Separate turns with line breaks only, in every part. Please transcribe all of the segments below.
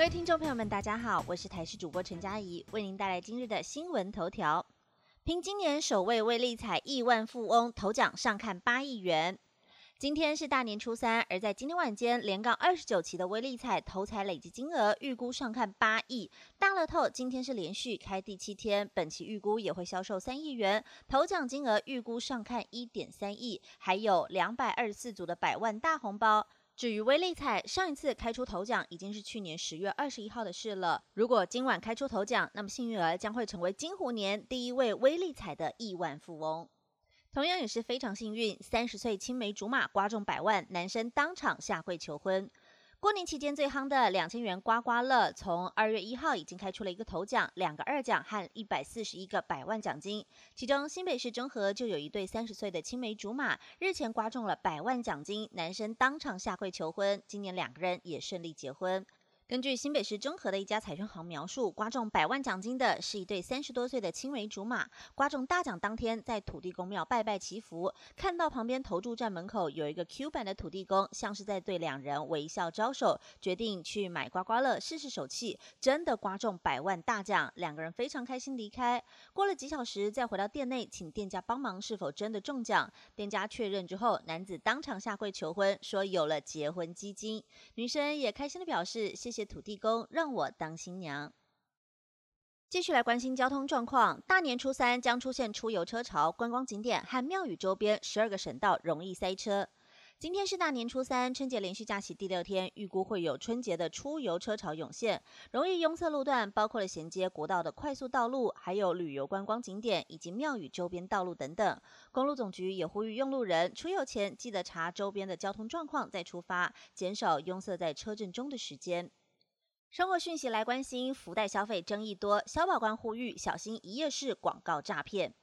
各位听众朋友们，大家好，我是台视主播陈佳怡，为您带来今日的新闻头条。凭今年首位威力彩亿万富翁头奖上看八亿元。今天是大年初三，而在今天晚间连杠二十九期的威力彩头彩累计金额预估上看八亿。大乐透今天是连续开第七天，本期预估也会销售三亿元，头奖金额预估上看一点三亿，还有两百二十四组的百万大红包。至于威力彩，上一次开出头奖已经是去年十月二十一号的事了。如果今晚开出头奖，那么幸运儿将会成为金虎年第一位威力彩的亿万富翁。同样也是非常幸运，三十岁青梅竹马刮中百万，男生当场下跪求婚。过年期间最夯的两千元刮刮乐，从二月一号已经开出了一个头奖、两个二奖和一百四十一个百万奖金。其中新北市中和就有一对三十岁的青梅竹马，日前刮中了百万奖金，男生当场下跪求婚，今年两个人也顺利结婚。根据新北市中和的一家彩券行描述，刮中百万奖金的是一对三十多岁的青梅竹马。刮中大奖当天，在土地公庙拜拜祈福，看到旁边投注站门口有一个 Q 版的土地公，像是在对两人微笑招手，决定去买刮刮乐试试手气。真的刮中百万大奖，两个人非常开心离开。过了几小时，再回到店内，请店家帮忙，是否真的中奖？店家确认之后，男子当场下跪求婚，说有了结婚基金。女生也开心的表示谢谢。土地公让我当新娘。继续来关心交通状况，大年初三将出现出游车潮，观光景点和庙宇周边十二个省道容易塞车。今天是大年初三，春节连续假期第六天，预估会有春节的出游车潮涌现，容易拥塞路段包括了衔接国道的快速道路，还有旅游观光景点以及庙宇周边道路等等。公路总局也呼吁用路人出游前记得查周边的交通状况再出发，减少拥塞在车阵中的时间。生活讯息来关心，福袋消费争议多，消保官呼吁小心一夜式广告诈骗。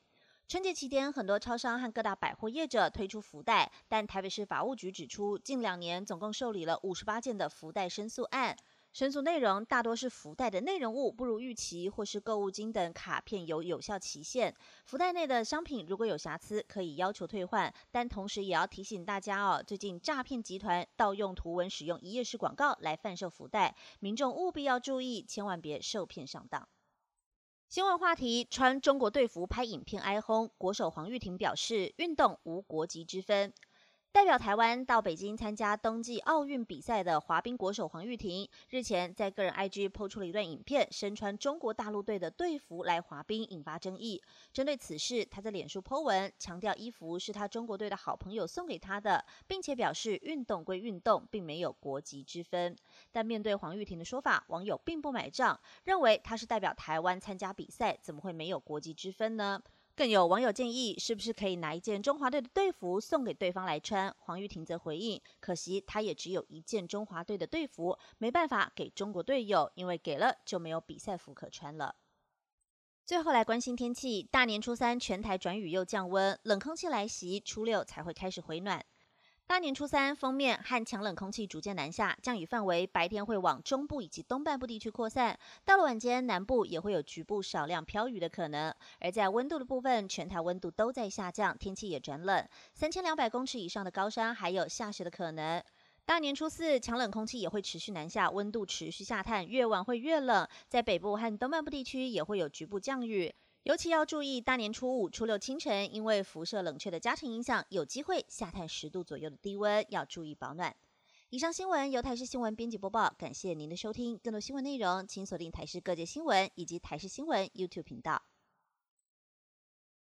春节期间，很多超商和各大百货业者推出福袋，但台北市法务局指出，近两年总共受理了五十八件的福袋申诉案。申诉内容大多是福袋的内容物不如预期，或是购物金等卡片有有效期限。福袋内的商品如果有瑕疵，可以要求退换。但同时也要提醒大家哦，最近诈骗集团盗用图文，使用一页式广告来贩售福袋，民众务必要注意，千万别受骗上当。新闻话题：穿中国队服拍影片哀轰，国手黄玉婷表示，运动无国籍之分。代表台湾到北京参加冬季奥运比赛的滑冰国手黄玉婷，日前在个人 IG 抛出了一段影片，身穿中国大陆队的队服来滑冰，引发争议。针对此事，他在脸书 po 文，强调衣服是他中国队的好朋友送给他的，并且表示运动归运动，并没有国籍之分。但面对黄玉婷的说法，网友并不买账，认为他是代表台湾参加比赛，怎么会没有国籍之分呢？更有网友建议，是不是可以拿一件中华队的队服送给对方来穿？黄玉婷则回应：可惜她也只有一件中华队的队服，没办法给中国队友，因为给了就没有比赛服可穿了。最后来关心天气，大年初三全台转雨又降温，冷空气来袭，初六才会开始回暖。大年初三，封面和强冷空气逐渐南下，降雨范围白天会往中部以及东半部地区扩散，到了晚间，南部也会有局部少量飘雨的可能。而在温度的部分，全台温度都在下降，天气也转冷，三千两百公尺以上的高山还有下雪的可能。大年初四，强冷空气也会持续南下，温度持续下探，越晚会越冷，在北部和东半部地区也会有局部降雨。尤其要注意，大年初五、初六清晨，因为辐射冷却的加成影响，有机会下探十度左右的低温，要注意保暖。以上新闻由台视新闻编辑播报，感谢您的收听。更多新闻内容，请锁定台视各界新闻以及台视新闻 YouTube 频道。